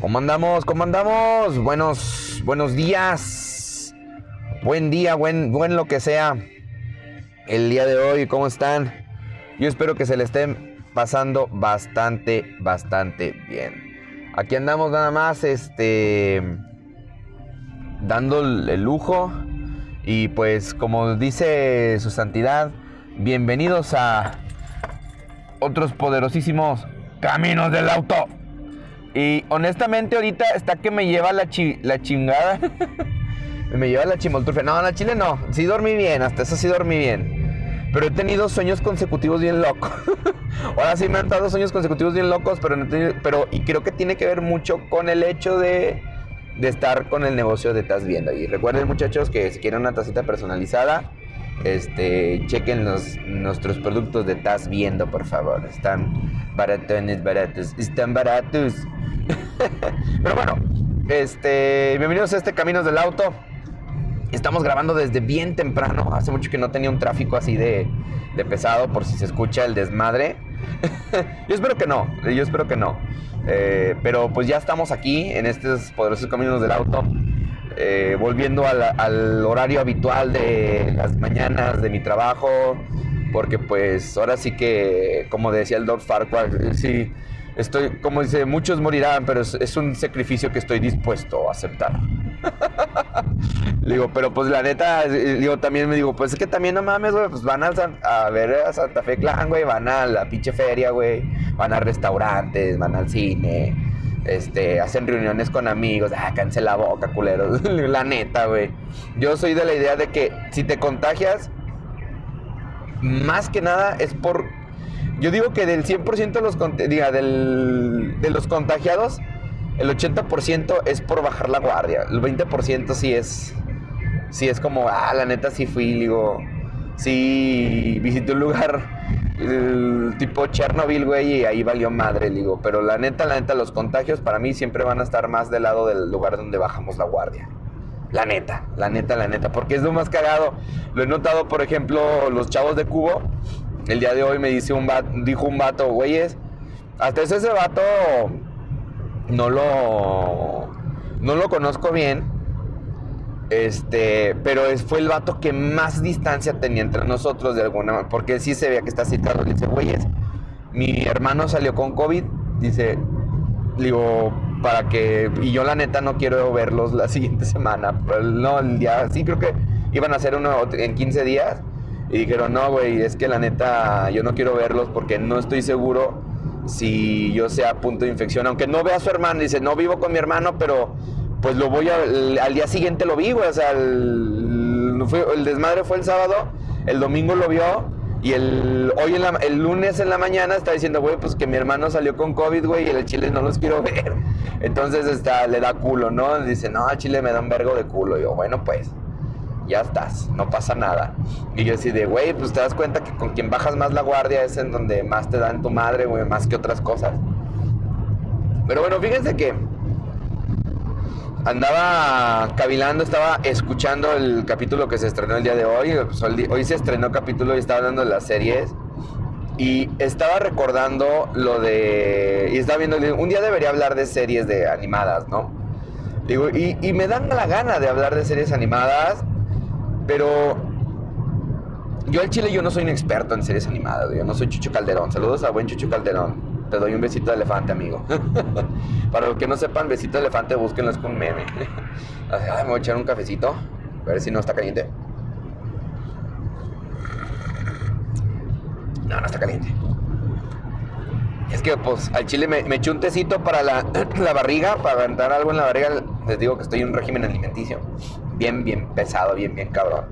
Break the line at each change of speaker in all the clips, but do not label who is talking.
¿Cómo andamos? ¿Cómo andamos? Buenos, buenos días. Buen día, buen, buen lo que sea. El día de hoy, ¿cómo están? Yo espero que se le estén pasando bastante, bastante bien. Aquí andamos nada más, este, dando el lujo. Y pues, como dice su santidad, bienvenidos a otros poderosísimos caminos del auto. Y honestamente ahorita está que me lleva la, la chingada. me lleva la chimoltrufia. No, la chile no. Sí dormí bien, hasta eso sí dormí bien. Pero he tenido sueños consecutivos bien locos. Ahora sí me han dado sueños consecutivos bien locos, pero, no pero y creo que tiene que ver mucho con el hecho de, de estar con el negocio de Estás Viendo. Y recuerden muchachos que si quieren una tacita personalizada, este, chequen los, nuestros productos de Estás Viendo, por favor. Están baratones, baratos. Están baratos. Pero bueno, este, bienvenidos a este Caminos del Auto. Estamos grabando desde bien temprano. Hace mucho que no tenía un tráfico así de, pesado por si se escucha el desmadre. yo espero que no, yo espero que no. Eh, pero pues ya estamos aquí en estos poderosos Caminos del Auto. Eh, volviendo al, horario habitual de las mañanas de mi trabajo. Porque pues ahora sí que, como decía el Doc Farquhar, sí estoy, como dice, muchos morirán, pero es, un sacrificio que estoy dispuesto a aceptar. digo, pero pues la neta, eh, digo, también me digo, pues es que también no mames, güey, pues van a, a, ver a Santa Fe Clan, güey, van a la pinche feria, güey, van a restaurantes, van al cine, este, hacen reuniones con amigos, ah, cáncer la boca, culeros, la neta, güey. Yo soy de la idea de que si te contagias, más que nada es por yo digo que del 100% de los, diga, del, de los contagiados, el 80% es por bajar la guardia. El 20% sí es, sí es como, ah, la neta sí fui, digo, sí visité un lugar tipo Chernobyl, güey, y ahí valió madre, digo. Pero la neta, la neta, los contagios para mí siempre van a estar más del lado del lugar donde bajamos la guardia. La neta, la neta, la neta. Porque es lo más cagado. Lo he notado, por ejemplo, los chavos de Cubo el día de hoy me dice un vato, dijo un vato, güeyes, hasta ese vato no lo, no lo conozco bien, este, pero fue el vato que más distancia tenía entre nosotros de alguna manera, porque sí se veía que está citado. Le dice, güeyes, mi hermano salió con COVID, dice, digo, para que, y yo la neta no quiero verlos la siguiente semana, no, el día, sí creo que iban a hacer uno en 15 días, y dijeron, no, güey, es que la neta yo no quiero verlos porque no estoy seguro si yo sea punto de infección. Aunque no vea a su hermano, dice, no vivo con mi hermano, pero pues lo voy a, al día siguiente lo vi, güey. O sea, el, desmadre fue el sábado, el domingo lo vio. Y el, hoy en el lunes en la mañana está diciendo, güey, pues que mi hermano salió con COVID, güey, y el chile no los quiero ver. Entonces está, le da culo, ¿no? Dice, no, el chile me da un vergo de culo. Y yo, bueno, pues ya estás, no pasa nada. Y yo así de, güey, pues te das cuenta que con quien bajas más la guardia es en donde más te dan tu madre, güey, más que otras cosas. Pero bueno, fíjense que andaba cavilando, estaba escuchando el capítulo que se estrenó el día de hoy. Pues, hoy se estrenó capítulo y estaba hablando de las series. Y estaba recordando lo de. Y estaba viendo. Un día debería hablar de series de animadas, ¿no? Digo, y, y me dan la gana de hablar de series animadas. Pero yo al chile yo no soy un experto en series animadas, yo no soy Chucho Calderón. Saludos a buen Chucho Calderón. Te doy un besito de elefante, amigo. Para los que no sepan, besito de elefante, búsquenlos con meme. Ay, me voy a echar un cafecito. A ver si no está caliente. No, no está caliente. Es que, pues, al chile me, eché un tecito para la, la barriga, para aventar algo en la barriga. Les digo que estoy en un régimen alimenticio bien, bien pesado, bien, bien cabrón.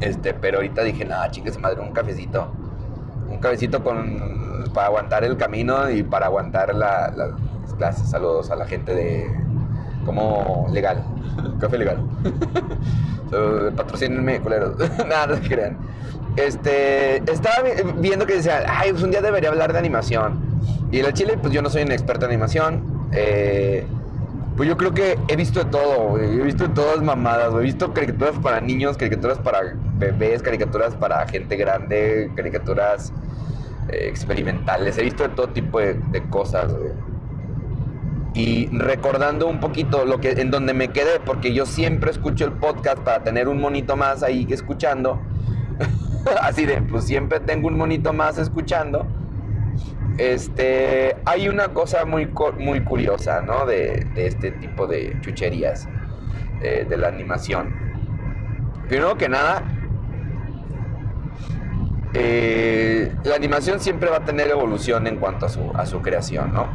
Este, pero ahorita dije, nada, chicas, madre, un cafecito. Un cafecito con, para aguantar el camino y para aguantar las clases. Saludos a la gente de, como legal, café legal. so, patrocínenme, culeros. nada, no se crean. Este, estaba viendo que decía, ay, pues un día debería hablar de animación. Y en el Chile, pues yo no soy un experto en animación. Eh, pues yo creo que he visto de todo, güey. He visto de todas mamadas, güey. He visto caricaturas para niños, caricaturas para bebés, caricaturas para gente grande, caricaturas eh, experimentales. He visto de todo tipo de, cosas, y recordando un poquito lo que en donde me quedé, porque yo siempre escucho el podcast para tener un monito más ahí escuchando. Así de, pues siempre tengo un monito más escuchando. Este, hay una cosa muy, muy curiosa, ¿no? De, este tipo de chucherías eh, de la animación. Primero que nada, eh, la animación siempre va a tener evolución en cuanto a su, a su creación, ¿no?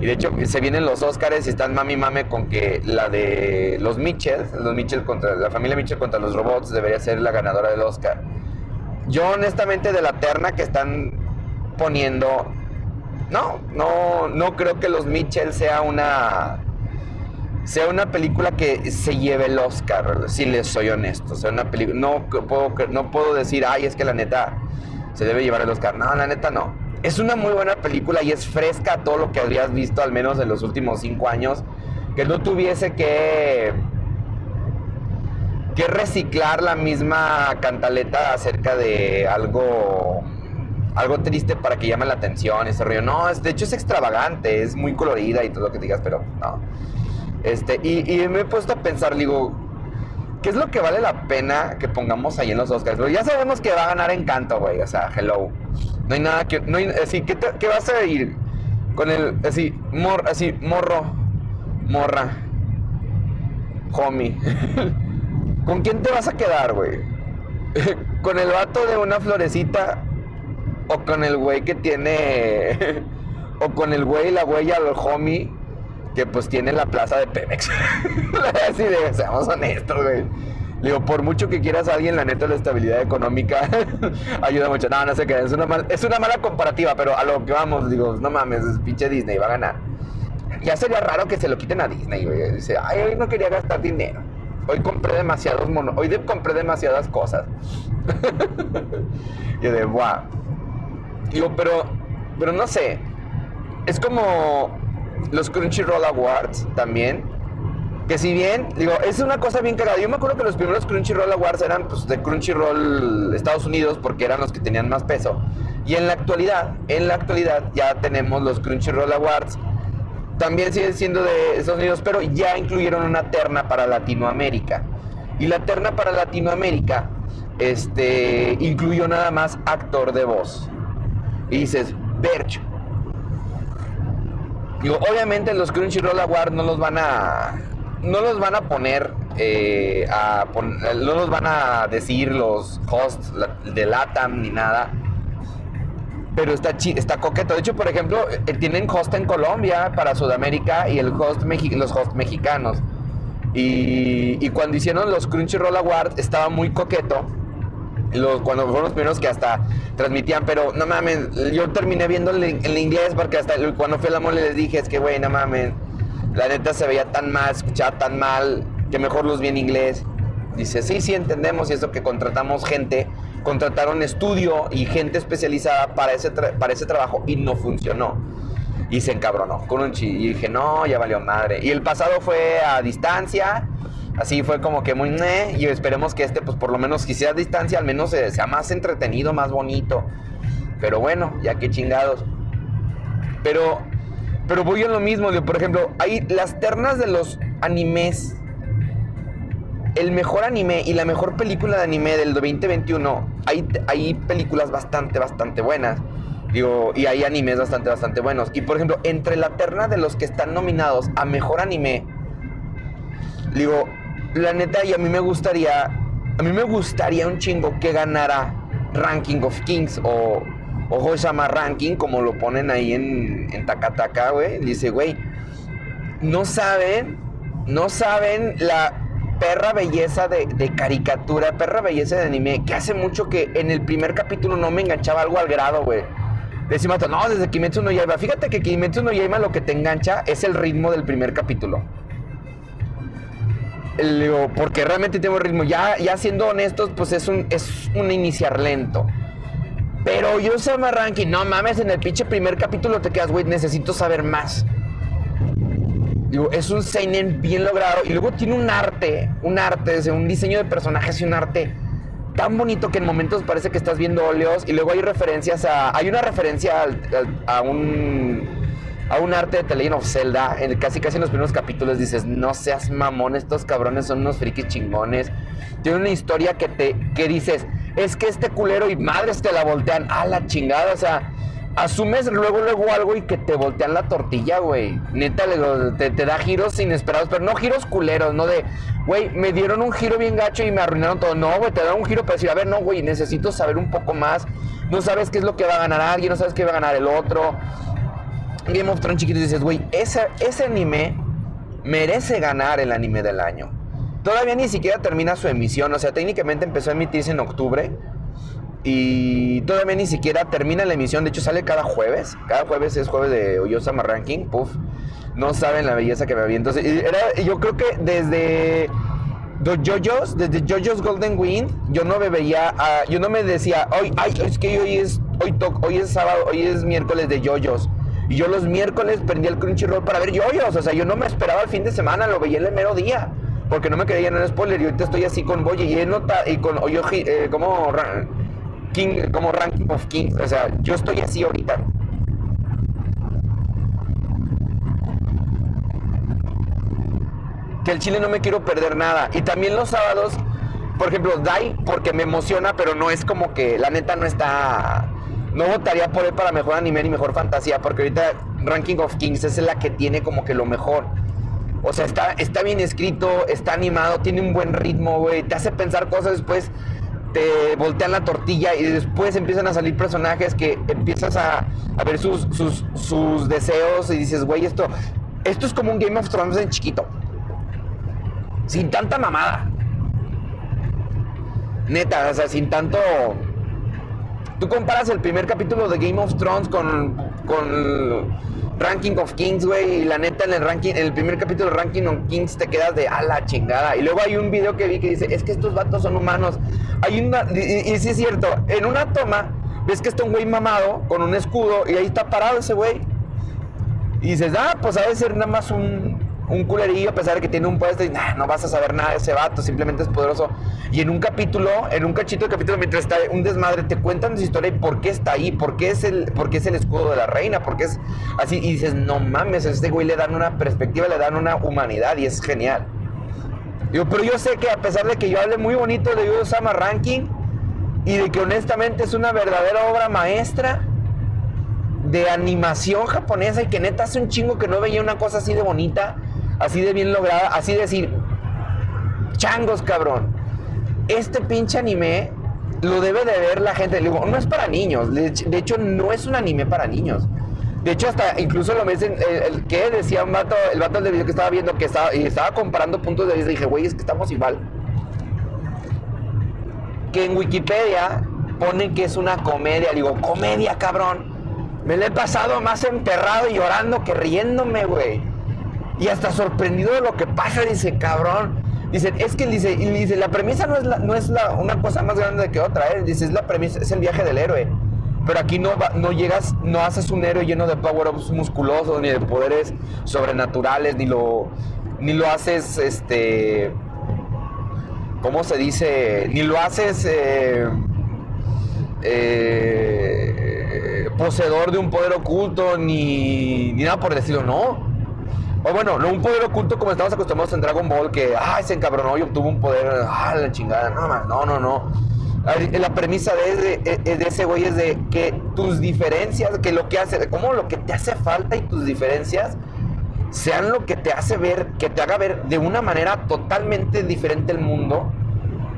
Y de hecho se vienen los Oscars y están mami mame con que la de los Mitchell, los Mitchell contra la familia Mitchell contra los robots debería ser la ganadora del Oscar. Yo honestamente de la terna que están poniendo no, no no creo que los Mitchell sea una sea una película que se lleve el Oscar, si les soy honesto. Sea una película no puedo no puedo decir, "Ay, es que la neta se debe llevar el Oscar." No, la neta no. Es una muy buena película y es fresca todo lo que habrías visto al menos en los últimos cinco años. Que no tuviese que que reciclar la misma cantaleta acerca de algo algo triste para que llame la atención ese río. No, de hecho es extravagante, es muy colorida y todo lo que digas, pero no. Este, y, me he puesto a pensar, digo, ¿qué es lo que vale la pena que pongamos ahí en los Oscars? ya sabemos que va a ganar Encanto, güey, o sea, hello. No hay nada que, no hay, así, ¿qué, ¿qué, vas a ir? Con el, así, mor, así, morro, morra, homie. ¿Con quién te vas a quedar, güey? ¿Con el vato de una florecita o con el güey que tiene. o con el güey, la güey al homie que pues tiene la plaza de Pemex. Así de, seamos honestos, güey. digo, por mucho que quieras a alguien, la neta, la estabilidad económica ayuda mucho. No, no sé qué, es una, es una mala comparativa, pero a lo que vamos, digo, no mames, es pinche Disney, va a ganar. Ya sería raro que se lo quiten a Disney, güey. Dice, ay, hoy no quería gastar dinero. Hoy compré demasiados monos. Hoy compré demasiadas cosas. Yo de, wow. Digo, pero, pero no sé. Es como los Crunchyroll Awards también. Que si bien, digo, es una cosa bien cagada. Yo me acuerdo que los primeros Crunchyroll Awards eran pues, de Crunchyroll Estados Unidos porque eran los que tenían más peso. Y en la actualidad, en la actualidad ya tenemos los Crunchyroll Awards. También siguen siendo de Estados Unidos, pero ya incluyeron una terna para Latinoamérica. Y la terna para Latinoamérica este, incluyó nada más actor de voz. Y dices, Berch. Obviamente los Crunchyroll Awards no los van a. No los van a poner. Eh, a no los van a decir los hosts de LATAM ni nada. Pero está, está coqueto. De hecho, por ejemplo, eh, tienen host en Colombia para Sudamérica y el host los hosts mexicanos. Y, y cuando hicieron los Crunchyroll Awards estaba muy coqueto cuando fueron los primeros que hasta transmitían, pero no mames, yo terminé viendo en, inglés porque hasta cuando fui a la mole les dije, es que güey, no mames, la neta se veía tan mal, escuchaba tan mal, que mejor los vi en inglés. Dice, sí, sí, entendemos y eso que contratamos gente, contrataron estudio y gente especializada para ese, para ese trabajo y no funcionó. Y se encabronó con un chi. Y dije, no, ya valió madre. Y el pasado fue a distancia Así fue como que muy... y esperemos que este, pues por lo menos, si sea a distancia, al menos sea más entretenido, más bonito. Pero bueno, ya que chingados. Pero, pero voy a lo mismo, por ejemplo, hay las ternas de los animes. El mejor anime y la mejor película de anime del 2021, hay, hay películas bastante, bastante buenas. Digo, y hay animes bastante, bastante buenos. Y por ejemplo, entre la terna de los que están nominados a mejor anime, digo, la neta, y a mí me gustaría, a mí me gustaría un chingo que ganara Ranking of Kings o, o llama Ranking, como lo ponen ahí en, en Takataka, güey. Dice, güey, no saben, no saben la perra belleza de, caricatura, perra belleza de anime, que hace mucho que en el primer capítulo no me enganchaba algo al grado, güey. Decimos, no, desde Kimetsu no Yaiba. Fíjate que Kimetsu no Yaiba lo que te engancha es el ritmo del primer capítulo porque realmente tengo ritmo. Ya, ya siendo honestos, pues es un, es un iniciar lento. Pero yo sé más no mames, en el pinche primer capítulo te quedas, güey, necesito saber más. Digo, es un seinen bien logrado y luego tiene un arte, un arte, un diseño de personajes y un arte tan bonito que en momentos parece que estás viendo óleos y luego hay referencias a, hay una referencia a un a un arte de The Legend of Zelda. En, casi casi en los primeros capítulos dices, no seas mamón, estos cabrones son unos frikis chingones. Tiene una historia que te que dices, es que este culero y madres te la voltean a la chingada, o sea, asumes luego, luego algo y que te voltean la tortilla, güey. Neta, te, da giros inesperados, pero no giros culeros, no de, güey, me dieron un giro bien gacho y me arruinaron todo. No, güey, te dan un giro para decir, a ver, no, güey, necesito saber un poco más. No sabes qué es lo que va a ganar alguien, no sabes qué va a ganar el otro. Game of Thrones chiquito dices, güey, ese, ese anime merece ganar el anime del año. Todavía ni siquiera termina su emisión, o sea, técnicamente empezó a emitirse en octubre y todavía ni siquiera termina la emisión, de hecho sale cada jueves, cada jueves es jueves de Oyosama Ranking, puff, no saben la belleza que me había. Entonces, yo creo que desde los JoJo's, desde JoJo's Golden Wind, yo no me yo no me decía, hoy, ay, es que hoy es, hoy, hoy es sábado, hoy es miércoles de JoJo's. Y yo los miércoles prendí el Crunchyroll para ver JoJo's, o sea, yo no me esperaba el fin de semana, lo veía el mero día porque no me quería en el spoiler y ahorita estoy así con Boye y nota y con yo eh, como King como ranking of kings, o sea, yo estoy así ahorita. Que el Chile no me quiero perder nada. Y también los sábados, por ejemplo, Dai porque me emociona, pero no es como que la neta no está no votaría por él para mejor anime ni mejor fantasía, porque ahorita Ranking of Kings es la que tiene como que lo mejor. O sea, está, está bien escrito, está animado, tiene un buen ritmo, güey. Te hace pensar cosas después, te voltean la tortilla y después empiezan a salir personajes que empiezas a, ver sus, sus, deseos y dices, güey, esto, esto es como un Game of Thrones en chiquito. Sin tanta mamada. Neta, o sea, sin tanto... Tú comparas el primer capítulo de Game of Thrones con, con Ranking of Kings, güey, y la neta en el ranking, en el primer capítulo de Ranking of Kings te quedas de a la chingada. Y luego hay un video que vi que dice, es que estos vatos son humanos. Hay una, y, sí es cierto, en una toma ves que está un güey mamado con un escudo y ahí está parado ese güey. Y dices, ah, pues ha de ser nada más un, un culerillo a pesar de que tiene un puesto y no vas a saber nada de ese vato, simplemente es poderoso. Y en un capítulo, en un cachito de capítulo, mientras está un desmadre, te cuentan su historia y por qué está ahí, por qué es el, por qué es el escudo de la reina, porque es así. Y dices, no mames, a este güey le dan una perspectiva, le dan una humanidad y es genial. Digo, pero yo sé que a pesar de que yo hable muy bonito de Yudo Sama Ranking y de que honestamente es una verdadera obra maestra, de animación japonesa y que neta hace un chingo que no veía una cosa así de bonita así de bien lograda, así de decir, changos, cabrón. Este pinche anime lo debe de ver la gente. Digo, no es para niños. De hecho, no es un anime para niños. De hecho, hasta incluso lo me dicen, el, que decía un vato, el vato del video que estaba viendo que estaba, y estaba comparando puntos de vista, dije, güey, es que estamos igual. Que en Wikipedia pone que es una comedia. Digo, comedia, cabrón. Me lo he pasado más emperrado y llorando que riéndome, güey. Y hasta sorprendido de lo que pasa, dice, cabrón. Dice, es que dice, y dice, la premisa no es, la, no es la, una cosa más grande que otra, ¿eh? Dice, es la premisa, es el viaje del héroe. Pero aquí no, no llegas, no haces un héroe lleno de power-ups musculosos, ni de poderes sobrenaturales, ni lo, ni lo haces, este, ¿cómo se dice? Ni lo haces, eh, eh, poseedor de un poder oculto, ni, ni nada por decirlo, no o bueno, no un poder oculto como estamos acostumbrados en Dragon Ball, que ay, se encabronó y obtuvo un poder, ah, la chingada, no, no, no, no. La premisa de, de, ese güey es de que tus diferencias, que lo que hace, como lo que te hace falta y tus diferencias sean lo que te hace ver, que te haga ver de una manera totalmente diferente el mundo,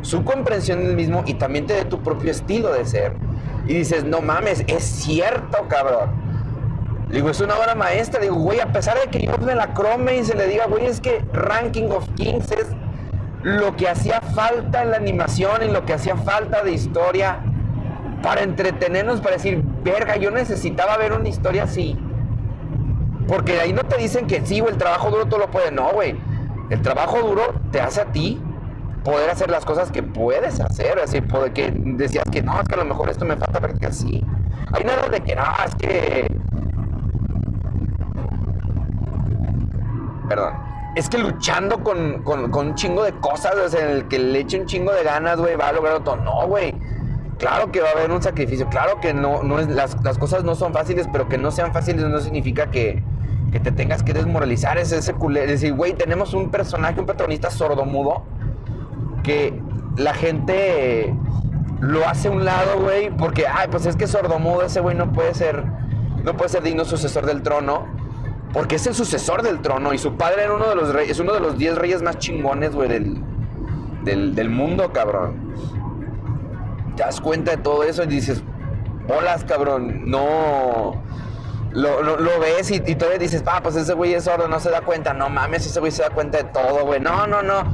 su comprensión del mismo y también te dé tu propio estilo de ser. Y dices, no mames, es cierto, cabrón. Digo, es una obra maestra. Digo, güey, a pesar de que yo me la crome y se le diga, güey, es que Ranking of Kings es lo que hacía falta en la animación y lo que hacía falta de historia para entretenernos, para decir, verga, yo necesitaba ver una historia así. Porque ahí no te dicen que sí, güey, el trabajo duro todo lo puede. No, güey. El trabajo duro te hace a ti poder hacer las cosas que puedes hacer. Así, que decías que no, es que a lo mejor esto me falta practicar así. Hay nada de que no, es que Es que luchando con, un chingo de cosas, o sea, el que le eche un chingo de ganas, güey, va a lograr todo. No, güey. Claro que va a haber un sacrificio, claro que no, no es, las, cosas no son fáciles, pero que no sean fáciles no significa que, que te tengas que desmoralizar es ese culero. Decir, güey, tenemos un personaje, un protagonista sordomudo que la gente lo hace a un lado, güey, porque, ay, pues es que sordomudo ese güey no puede ser, no puede ser digno sucesor del trono, porque es el sucesor del trono y su padre era uno de los reyes, es uno de los 10 reyes más chingones, güey, del, del, mundo, cabrón. Te das cuenta de todo eso y dices, bolas, cabrón, no... Lo, lo, ves y, y, todavía dices, ah, pues ese güey es sordo, no se da cuenta. No mames, ese güey se da cuenta de todo, güey. No, no, no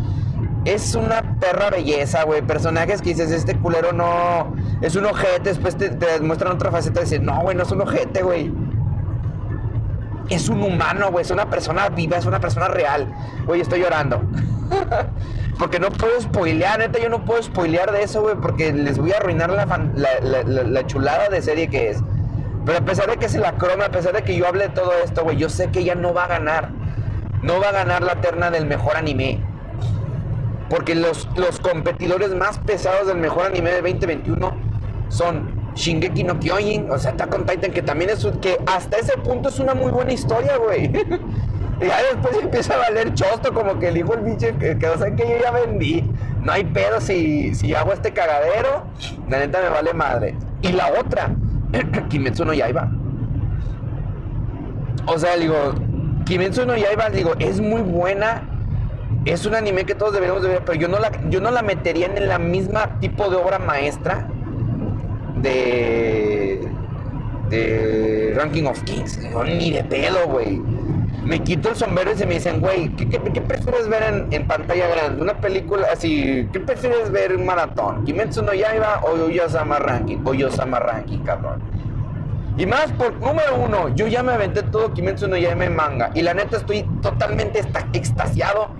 es una perra belleza, güey. Personajes que dices, este culero no. Es un ojete. Después te, muestran otra faceta y dices, no, güey, no es un ojete, güey. Es un humano, güey. Es una persona viva, es una persona real. Güey, estoy llorando. porque no puedo spoilear, neta, yo no puedo spoilear de eso, güey. Porque les voy a arruinar la, la, chulada de serie que es. Pero a pesar de que se la croma, a pesar de que yo hable de todo esto, güey, yo sé que ella no va a ganar. No va a ganar la terna del mejor anime. Porque los, los competidores más pesados del mejor anime de 2021 son Shingeki no Kyojin, o sea, Attack on Titan, que también es que hasta ese punto es una muy buena historia, güey. y ya después empieza a valer chosto, como que el hijo el bicho, que, que o que yo ya vendí. No hay pedo si, si hago este cagadero, la neta me vale madre. Y la otra, Kimetsu no Yaiba. O sea, digo, Kimetsu no Yaiba, digo, es muy buena es un anime que todos deberíamos de ver, pero yo no la, yo no la metería en la misma tipo de obra maestra de, de Ranking of Kings. ni de pedo, güey. Me quito el sombrero y se me dicen, güey, ¿qué, prefieres ver en, pantalla grande? ¿Una película así? ¿Qué prefieres ver en maratón? ¿Kimetsu no Yaiba o Yosama Ranking? O Yosama Ranking, cabrón. Y más por, número uno, yo ya me aventé todo Kimetsu no Yaiba en manga. Y la neta estoy totalmente extasiado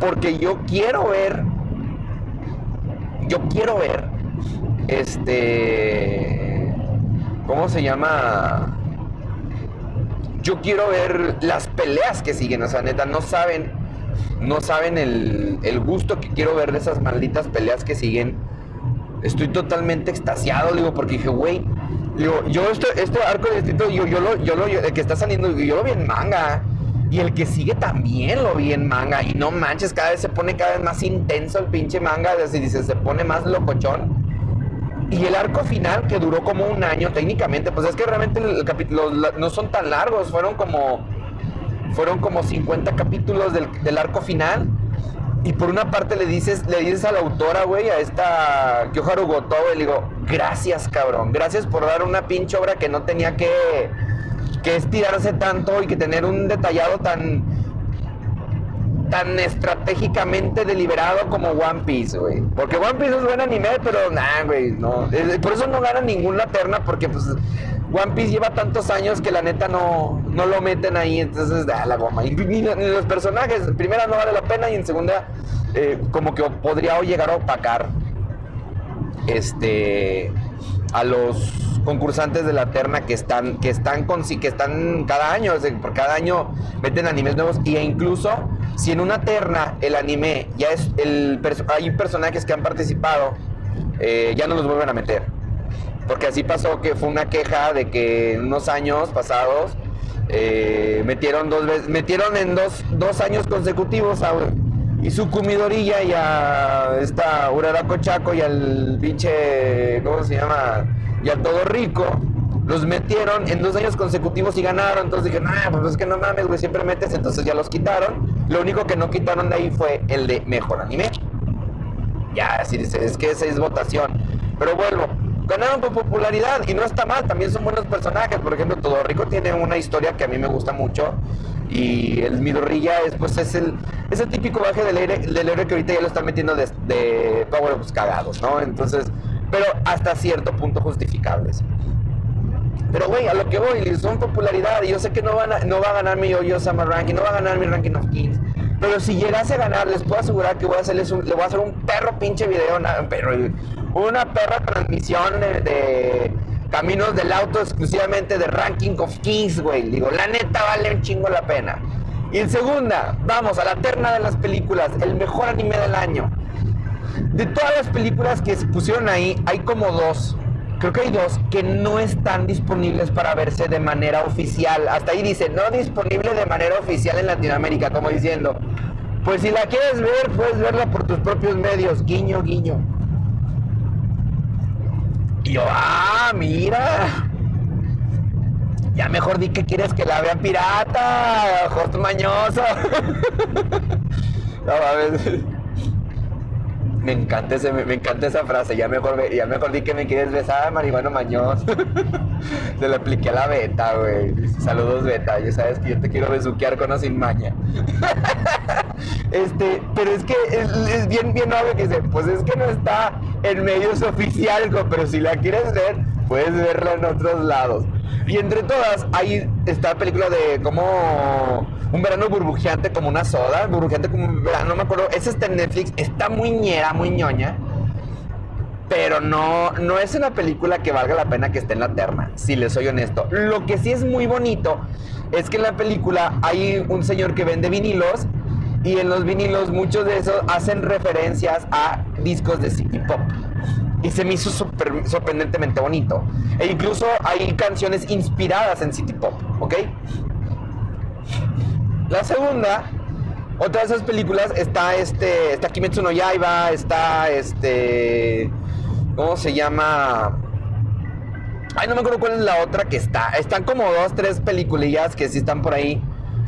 porque yo quiero ver, yo quiero ver, este, ¿cómo se llama? Yo quiero ver las peleas que siguen, o sea, neta, no saben, no saben el, gusto que quiero ver de esas malditas peleas que siguen. Estoy totalmente extasiado, digo, porque dije, güey, digo, yo este, este arco de distrito, yo, yo lo, yo lo, el que está saliendo, yo lo vi en manga. Y el que sigue también lo vi en manga. Y no manches, cada vez se pone cada vez más intenso el pinche manga. Desde dice, se pone más locochón. Y el arco final, que duró como un año técnicamente, pues es que realmente el, capítulo no son tan largos. Fueron como. Fueron como 50 capítulos del, arco final. Y por una parte le dices, le dices a la autora, güey, a esta Kyoharu Goto, le digo, gracias, cabrón. Gracias por dar una pinche obra que no tenía que que estirarse tanto y que tener un detallado tan tan estratégicamente deliberado como One Piece, güey. Porque One Piece es buen anime, pero nah, güey, no. Por eso no gana ninguna terna, porque pues One Piece lleva tantos años que la neta no, no lo meten ahí, entonces da la goma. Y, los personajes, primera no vale la pena y en segunda eh, como que podría llegar a opacar este a los concursantes de la terna que están, que están con que están cada año, por cada año meten animes nuevos e incluso si en una terna el anime ya es el hay personajes que han participado, eh, ya no los vuelven a meter. Porque así pasó que fue una queja de que en unos años pasados eh, metieron dos veces, metieron en dos, dos años consecutivos a su Midorilla y a esta Urarako Chaco y al pinche, ¿cómo se llama? y a todo rico, los metieron en dos años consecutivos y ganaron. Entonces dije, nah, pues es que no mames, güey, siempre metes. Entonces ya los quitaron. Lo único que no quitaron de ahí fue el de mejor anime. Ya, así dice, es que esa es votación. Pero vuelvo, ganaron por popularidad y no está mal, también son buenos personajes. Por ejemplo, Todo Rico tiene una historia que a mí me gusta mucho. Y el Midorilla es, pues, es el, es típico baje del héroe, del héroe que ahorita ya lo están metiendo de, de Power Ups cagados, ¿no? Entonces, pero hasta cierto punto justificables. Pero, güey, a lo que voy, son popularidad y yo sé que no, van a, no va a ganar mi Yo Summer Ranking, no va a ganar mi Ranking of Kings. Pero si llegase a ganar, les puedo asegurar que voy a hacerles un, le voy a hacer un perro pinche video, una, perro, una perra transmisión de, caminos del auto exclusivamente de Ranking of Kings, güey. Digo, la neta vale un chingo la pena. Y en segunda, vamos a la terna de las películas, el mejor anime del año. De todas las películas que se pusieron ahí, hay como dos creo que hay dos que no están disponibles para verse de manera oficial. Hasta ahí dice, no disponible de manera oficial en Latinoamérica, como diciendo, pues si la quieres ver, puedes verla por tus propios medios, guiño, guiño. Y yo, ah, mira. Ya mejor di que quieres que la vea pirata, Jost mañoso. no mames. Me encanta, ese, me, encanta esa frase. Ya mejor, ya mejor di que me quieres besar, marihuana mañoso. Se le apliqué a la beta, güey. Saludos, beta. Ya sabes que yo te quiero besuquear con o sin maña. este, pero es que es, bien, bien obvio que dice, pues es que no está en medios oficiales, pero si la quieres ver, puedes verla en otros lados. Y entre todas, ahí está la película de cómo un verano burbujeante como una soda, burbujeante como un verano, no me acuerdo, ese está en Netflix, está muy ñera, muy ñoña, pero no, no es una película que valga la pena que esté en la terna, si les soy honesto. Lo que sí es muy bonito es que en la película hay un señor que vende vinilos y en los vinilos muchos de esos hacen referencias a discos de City Pop y se me hizo sorprendentemente bonito. E incluso hay canciones inspiradas en City Pop, ¿ok? La segunda, otra de esas películas, está este, está Kimetsu no Yaiba, está este, ¿cómo se llama? Ay, no me acuerdo cuál es la otra que está. Están como dos, tres peliculillas que sí están por ahí.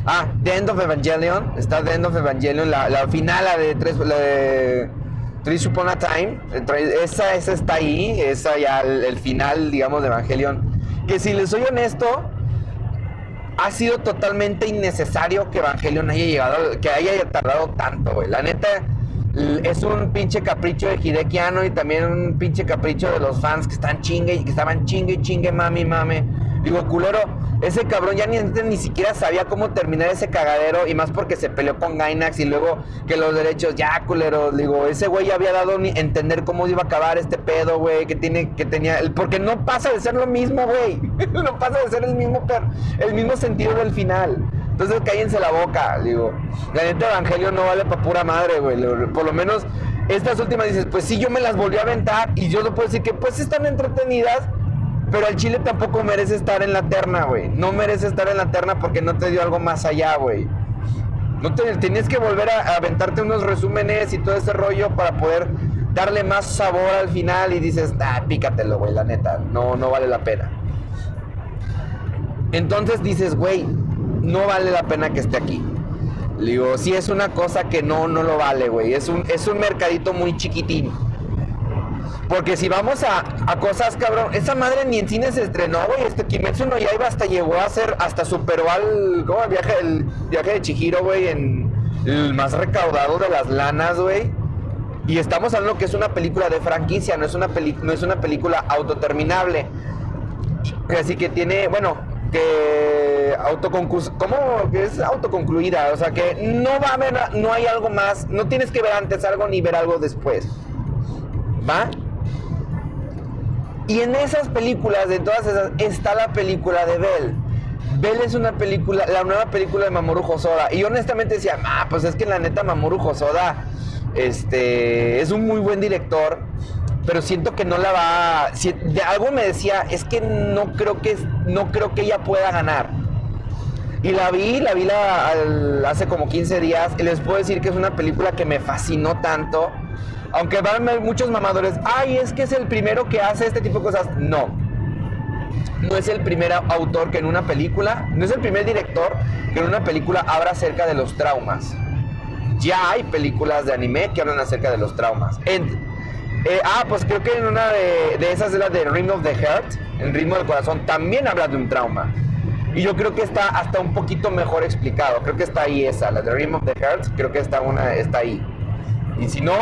Ah, The End of Evangelion. Está The End of Evangelion, la, la final, la de tres, la de Trish Upon a Time, esa, esa está ahí, esa ya el, final, digamos, de Evangelion. Que si les soy honesto, ha sido totalmente innecesario que Evangelion haya llegado, que haya tardado tanto, güey. La neta, es un pinche capricho de Hidekiano y también un pinche capricho de los fans que están chingue y que estaban chingue y chingue, mami, mami. Digo, culero, ese cabrón ya ni, ni siquiera sabía cómo terminar ese cagadero y más porque se peleó con Gainax y luego que los derechos, ya culero, digo, ese güey ya había dado ni entender cómo iba a acabar este pedo, güey, que tiene, que tenía, porque no pasa de ser lo mismo, güey, no pasa de ser el mismo, el mismo sentido del final. Entonces cállense la boca, digo, la neta Evangelio no vale para pura madre, güey, por lo menos estas últimas dices, pues sí, yo me las volví a aventar y yo no puedo decir que pues están entretenidas, pero el Chile tampoco merece estar en la terna, güey. No merece estar en la terna porque no te dio algo más allá, güey. No te, tenías que volver a, aventarte unos resúmenes y todo ese rollo para poder darle más sabor al final y dices, ah, pícatelo, güey, la neta, no, no vale la pena. Entonces dices, güey, no vale la pena que esté aquí. Le digo, sí es una cosa que no, no lo vale, güey. Es un, es un mercadito muy chiquitín. Porque si vamos a, cosas, cabrón, esa madre ni en cine se estrenó, güey. Este Kimetsu no Yaiba hasta llegó a ser, hasta superó al, ¿cómo? El viaje, el viaje de Chihiro, güey, en el más recaudado de las lanas, güey. Y estamos hablando que es una película de franquicia, no es una, no es una película autoterminable. Así que tiene, bueno, que autoconcluida, ¿cómo es autoconcluida? O sea, que no va a haber, no hay algo más, no tienes que ver antes algo ni ver algo después. ¿Va? Y en esas películas, de todas esas, está la película de Bell. Bell es una película, la nueva película de Mamoru Hosoda. Y honestamente decía, ah, pues es que la neta Mamoru Hosoda este, es un muy buen director, pero siento que no la va. Si, de algo me decía, es que no creo que, no creo que ella pueda ganar. Y la vi, la vi la, hace como 15 días, y les puedo decir que es una película que me fascinó tanto aunque van muchos mamadores, ay, es que es el primero que hace este tipo de cosas. No. No es el primer autor que en una película, no es el primer director que en una película habla acerca de los traumas. Ya hay películas de anime que hablan acerca de los traumas. Eh, ah, pues creo que en una de, de esas de las de Ring of the Heart, el ritmo del corazón, también habla de un trauma. Y yo creo que está hasta un poquito mejor explicado. Creo que está ahí esa, la de Ring of the Heart, creo que está, una, está ahí. Y si no,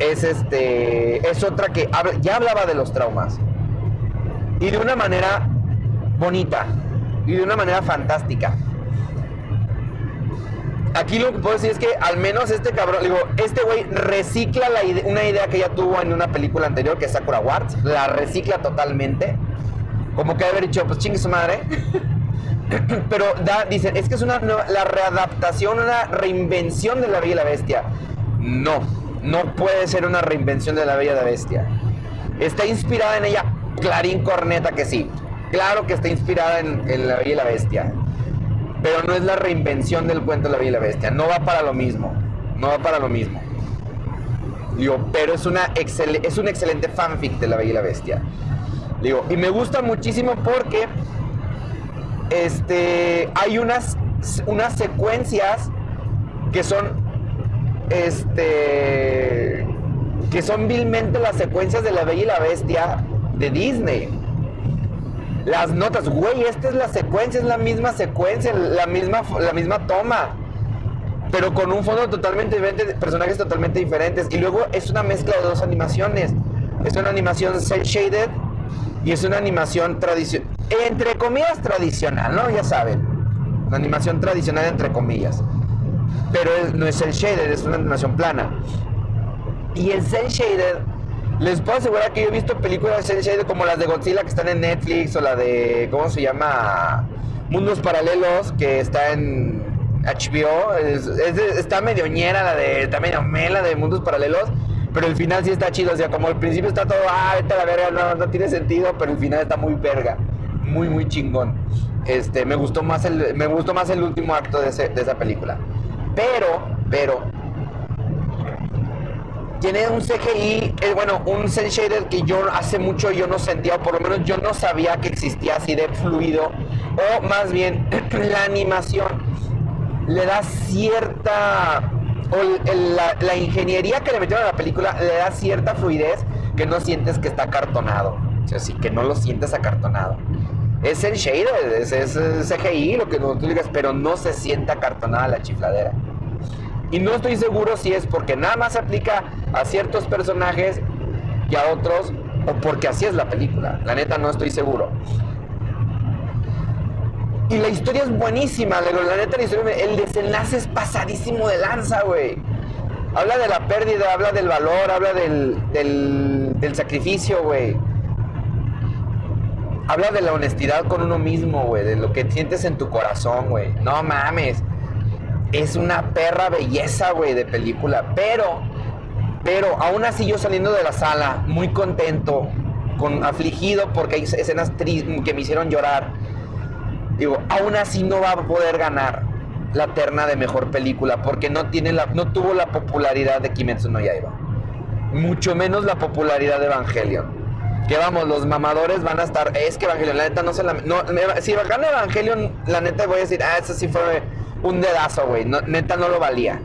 es este es otra que ya hablaba de los traumas y de una manera bonita y de una manera fantástica. Aquí lo que puedo decir es que al menos este cabrón, digo, este güey recicla la una idea que ya tuvo en una película anterior que es Sakura Wars, la recicla totalmente. Como que haber dicho, pues chingue su madre. Pero da, dicen, es que es una la readaptación, una reinvención de la Bella y la Bestia. No, no puede ser una reinvención de la Bella de Bestia. Está inspirada en ella, Clarín Corneta que sí. Claro que está inspirada en, La Bella y la Bestia. Pero no es la reinvención del cuento de La Bella y la Bestia. No va para lo mismo. No va para lo mismo. Digo, pero es, una es un excelente fanfic de La Bella y la Bestia. Digo, y me gusta muchísimo porque este, hay unas, unas secuencias que son este que son vilmente las secuencias de La Bella y la Bestia de Disney. Las notas, güey, esta es la secuencia, es la misma secuencia, la misma, la misma toma, pero con un fondo totalmente diferente, personajes totalmente diferentes. Y luego es una mezcla de dos animaciones. Es una animación cel shaded y es una animación tradicional, entre comillas tradicional, ¿no? Ya saben, una animación tradicional entre comillas pero no es el shader, es una animación plana. Y el cel shaded, les puedo asegurar que yo he visto películas de como las de Godzilla que están en Netflix o la de, ¿cómo se llama? Mundos Paralelos que está en HBO. está medio ñera la de, está medio mela de Mundos Paralelos. Pero el final sí está chido, o sea, como al principio está todo, ah, vete a la verga, no, no tiene sentido, pero el final está muy verga, muy, muy chingón. Este, me gustó más el, me gustó más el último acto de, de esa película. Pero, pero, tiene un CGI, eh, bueno, un cel shader que yo hace mucho yo no sentía, o por lo menos yo no sabía que existía así de fluido, o más bien la animación le da cierta, o la, ingeniería que le metieron a la película le da cierta fluidez que no sientes que está acartonado, o sea, sí, que no lo sientes acartonado. Es el shader, es, CGI, lo que tú digas, pero no se sienta acartonada la chifladera. Y no estoy seguro si es porque nada más se aplica a ciertos personajes y a otros, o porque así es la película. La neta no estoy seguro. Y la historia es buenísima, la neta la historia, el desenlace es pasadísimo de lanza, güey. Habla de la pérdida, habla del valor, habla del, del, del sacrificio, güey habla de la honestidad con uno mismo, güey, de lo que sientes en tu corazón, güey. No mames. Es una perra belleza, güey, de película. Pero, pero, aún así yo saliendo de la sala, muy contento, con afligido porque hay escenas que me hicieron llorar. Digo, aún así no va a poder ganar la terna de mejor película porque no tiene la, no tuvo la popularidad de Kimetsu no Yaiba. Mucho menos la popularidad de Evangelion que vamos, los mamadores van a estar. Es que Evangelion, la neta no se la. No, si gana Evangelion, la neta voy a decir, ah, eso sí fue un dedazo, güey. neta no lo valía.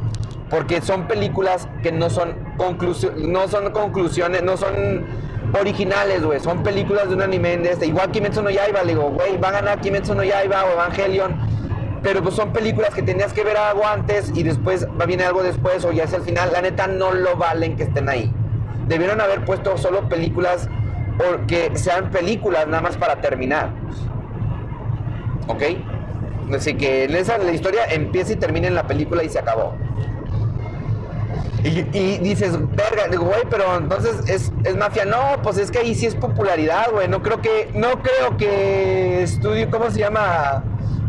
Porque son películas que no son, no son conclusiones, no son originales, güey. Son películas de un anime de este. Igual Kimetsu no Yaiba, le digo, güey, va a ganar Kimetsu no Yaiba o Evangelion. Pero pues son películas que tenías que ver algo antes y después viene algo después o ya es el final. La neta no lo valen que estén ahí. Debieron haber puesto solo películas porque sean películas nada más para terminar. ¿Ok? Así que esa, la historia empieza y termina en la película y se acabó. Y, dices, verga, digo, güey, pero entonces es, es, mafia. No, pues es que ahí sí es popularidad, güey. No creo que, no creo que estudio, ¿cómo se llama?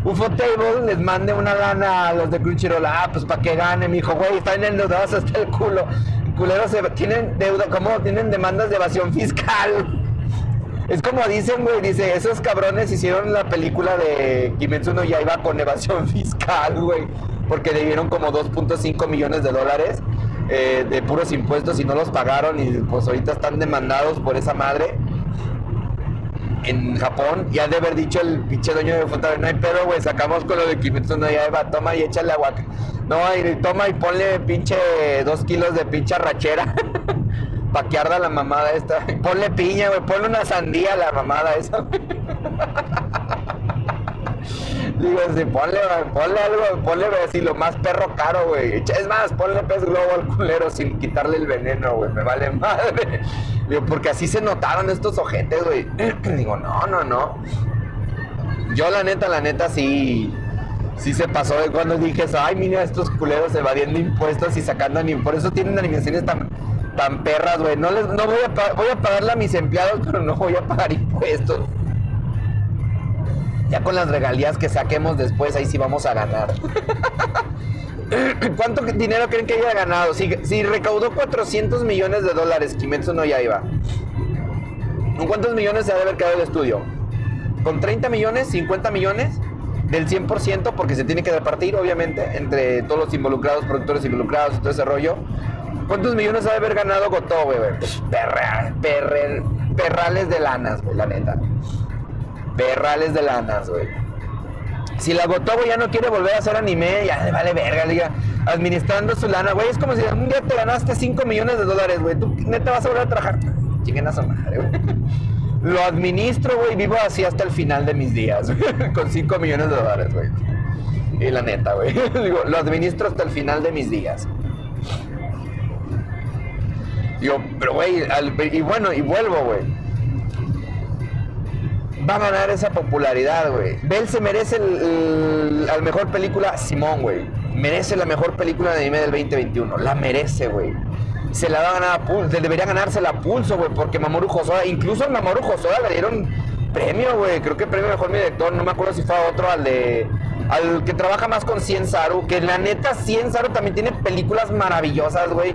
UFO Table les mande una lana a los de Crunchyroll. Ah, pues para que gane, mi hijo, güey, están endeudados hasta el culo culeros tienen deuda, ¿cómo? Tienen demandas de evasión fiscal. Es como dicen, güey, dice, esos cabrones hicieron la película de Kimetsu no Yaiba con evasión fiscal, güey, porque debieron como 2.5 millones de dólares eh, de puros impuestos y no los pagaron y pues ahorita están demandados por esa madre en Japón. Ya de haber dicho el pinche dueño de Fontaine, no hay pedo, güey, sacamos con lo de Kimetsu no Yaiba, toma y échale agua. No, y toma y ponle pinche dos kilos de pinche rachera. pa' que arda la mamada esta. Ponle piña, güey. Ponle una sandía a la mamada esa. Digo, sí, ponle, ponle algo, ponle así lo más perro caro, güey. Es más, ponle pez globo al culero sin quitarle el veneno, güey. Me vale madre. Digo, porque así se notaron estos ojetes, güey. Digo, no, no, no. Yo la neta, la neta sí sí se pasó de cuando dije eso, ay, mira estos culeros evadiendo impuestos y sacando ni por eso tienen animaciones tan tan perras, güey. No les no voy a voy a pagarle a mis empleados, pero no voy a pagar impuestos. Ya con las regalías que saquemos después, ahí sí vamos a ganar. ¿Cuánto dinero creen que haya ganado? Si, recaudó 400 millones de dólares, Kimetsu no ya iba. ¿Con cuántos millones se ha de haber quedado el estudio? ¿Con 30 millones? ¿50 millones? Del 100% porque se tiene que repartir, obviamente, entre todos los involucrados, productores involucrados y todo ese rollo. ¿Cuántos millones ha de haber ganado Gotó, güey? Perra, perrales de lanas, güey, la neta. Perrales de lanas, güey. Si la Gotobo ya no quiere volver a hacer anime, ya le vale verga, diga, administrando su lana, güey. Es como si un día te ganaste 5 millones de dólares, güey. Tú neta vas a volver a trabajar. Chinguen a su madre, güey. Lo administro, güey, vivo así hasta el final de mis días, güey. Con 5 millones de dólares, güey. Y la neta, güey. Digo, lo administro hasta el final de mis días. Digo, pero güey, y bueno, y vuelvo, güey va a ganar esa popularidad, güey. Bell se merece la mejor película, Simón, güey. Merece la mejor película de anime del 2021. La merece, güey. Se la va a ganar a pulso, debería ganársela a pulso, güey, porque Mamoru Hosoda, incluso Mamoru Hosoda le dieron premio, güey. Creo que premio mejor director, no me acuerdo si fue otro, al de al que trabaja más con Cien Saru, que la neta Cien Saru también tiene películas maravillosas, güey.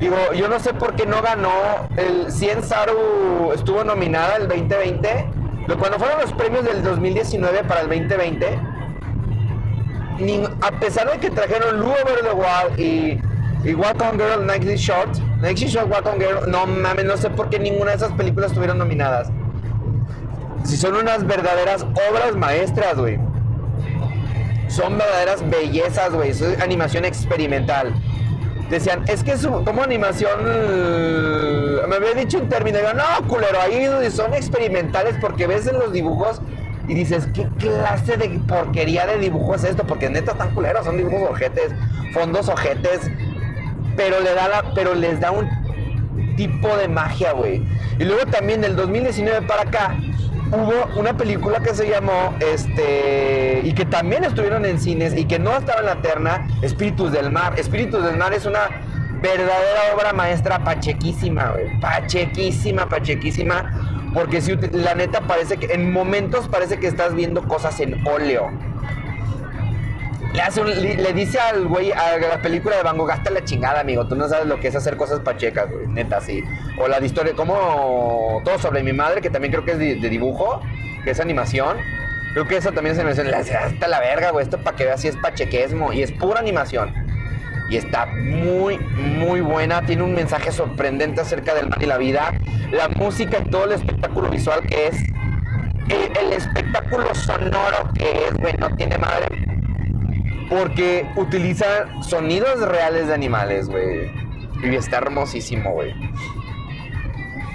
Digo, yo no sé por qué no ganó. El Cien Saru estuvo nominada el 2020 cuando fueron los premios del 2019 para el 2020, a pesar de que trajeron Lou Over Wall y, y Walk on Girl, Nike Short, Nike Short, Walk Girl, no mames, no sé por qué ninguna de esas películas estuvieron nominadas. Si son unas verdaderas obras maestras, güey. Son verdaderas bellezas, güey. Es animación experimental decían, es que es como animación, me había dicho un término, y no, culero, ahí son experimentales porque ves en los dibujos y dices, ¿qué clase de porquería de dibujo es esto? Porque neta están culeros, son dibujos ojetes, fondos ojetes, pero, le da pero les da un tipo de magia, güey. Y luego también del 2019 para acá, hubo una película que se llamó, este, y que también estuvieron en cines y que no estaba en la terna, Espíritus del Mar. Espíritus del Mar es una verdadera obra maestra pachequísima, güey. Pachequísima, pachequísima. Porque si la neta parece que en momentos parece que estás viendo cosas en óleo. Le, dice al güey, a la película de Van Gogh, gasta la chingada, amigo. Tú no sabes lo que es hacer cosas pachecas, güey. Neta, sí. O la de historia, como todo sobre mi madre, que también creo que es de, dibujo, que es animación. Creo que eso también se me hace hasta la verga, güey. Esto para que veas si es pachequesmo. Y es pura animación. Y está muy, muy buena. Tiene un mensaje sorprendente acerca del mal y la vida. La música y todo el espectáculo visual que es. El, el espectáculo sonoro que es, güey, no tiene madre porque utiliza sonidos reales de animales, güey. Y está hermosísimo, güey.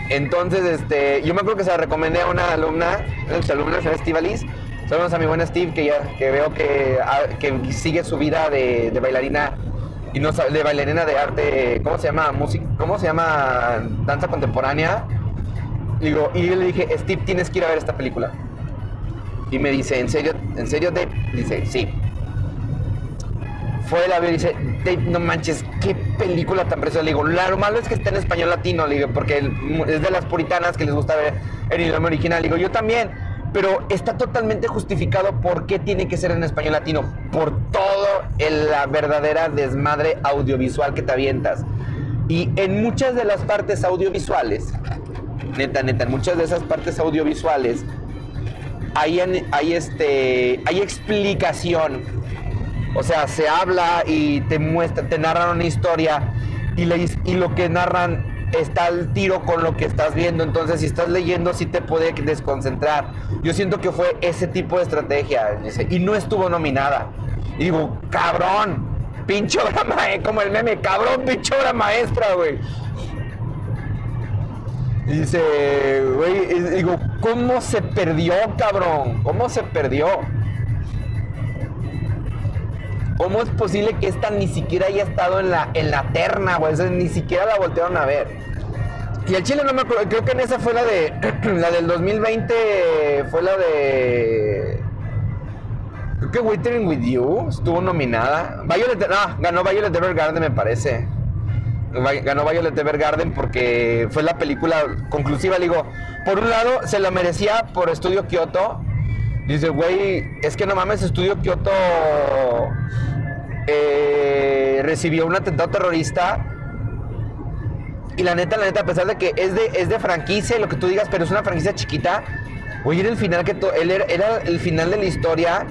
Entonces, este, yo me acuerdo que se la recomendé a una alumna, una alumna se Estivalis. Saludos a mi buena Steve, que ya que veo que, ah, que sigue su vida de, de, bailarina y no de bailarina de arte, ¿cómo se llama? Música, ¿cómo se llama? Danza contemporánea. Digo, y yo le dije, Steve, tienes que ir a ver esta película. Y me dice, ¿en serio? ¿En serio, Dave? Dice, sí fue la vio y dice, no manches, qué película tan preciosa. Le digo, lo malo es que está en español latino, le digo, porque es de las puritanas que les gusta ver en idioma original. Le digo, yo también, pero está totalmente justificado por qué tiene que ser en español latino, por todo la verdadera desmadre audiovisual que te avientas. Y en muchas de las partes audiovisuales, neta, neta, en muchas de esas partes audiovisuales, hay, hay, este, hay explicación o sea, se habla y te muestra, te narran una historia y, y lo que narran está al tiro con lo que estás viendo. Entonces, si estás leyendo, sí te puede desconcentrar. Yo siento que fue ese tipo de estrategia. Y no estuvo nominada. Y digo, cabrón, pinche obra maestra, como el meme, cabrón, pinche obra maestra, güey. Dice, güey, digo, ¿cómo se perdió, cabrón? ¿Cómo se perdió? ¿Cómo es posible que esta ni siquiera haya estado en la, en la terna, güey? ni siquiera la voltearon a ver. Y el Chile no me acuerdo, creo que en esa fue la de. la del 2020 fue la de. Creo que Waiting with You estuvo nominada. Violet, no, ganó Violet Evergarden, me parece. Ganó Violet Evergarden porque fue la película conclusiva. Digo, por un lado se la merecía por Estudio Kyoto Dice, güey, es que no mames, Estudio Kyoto eh, recibió un atentado terrorista Y la neta, la neta, a pesar de que es de, es de franquicia, lo que tú digas, pero es una franquicia chiquita, oye, era el final que él era, era, el final de la historia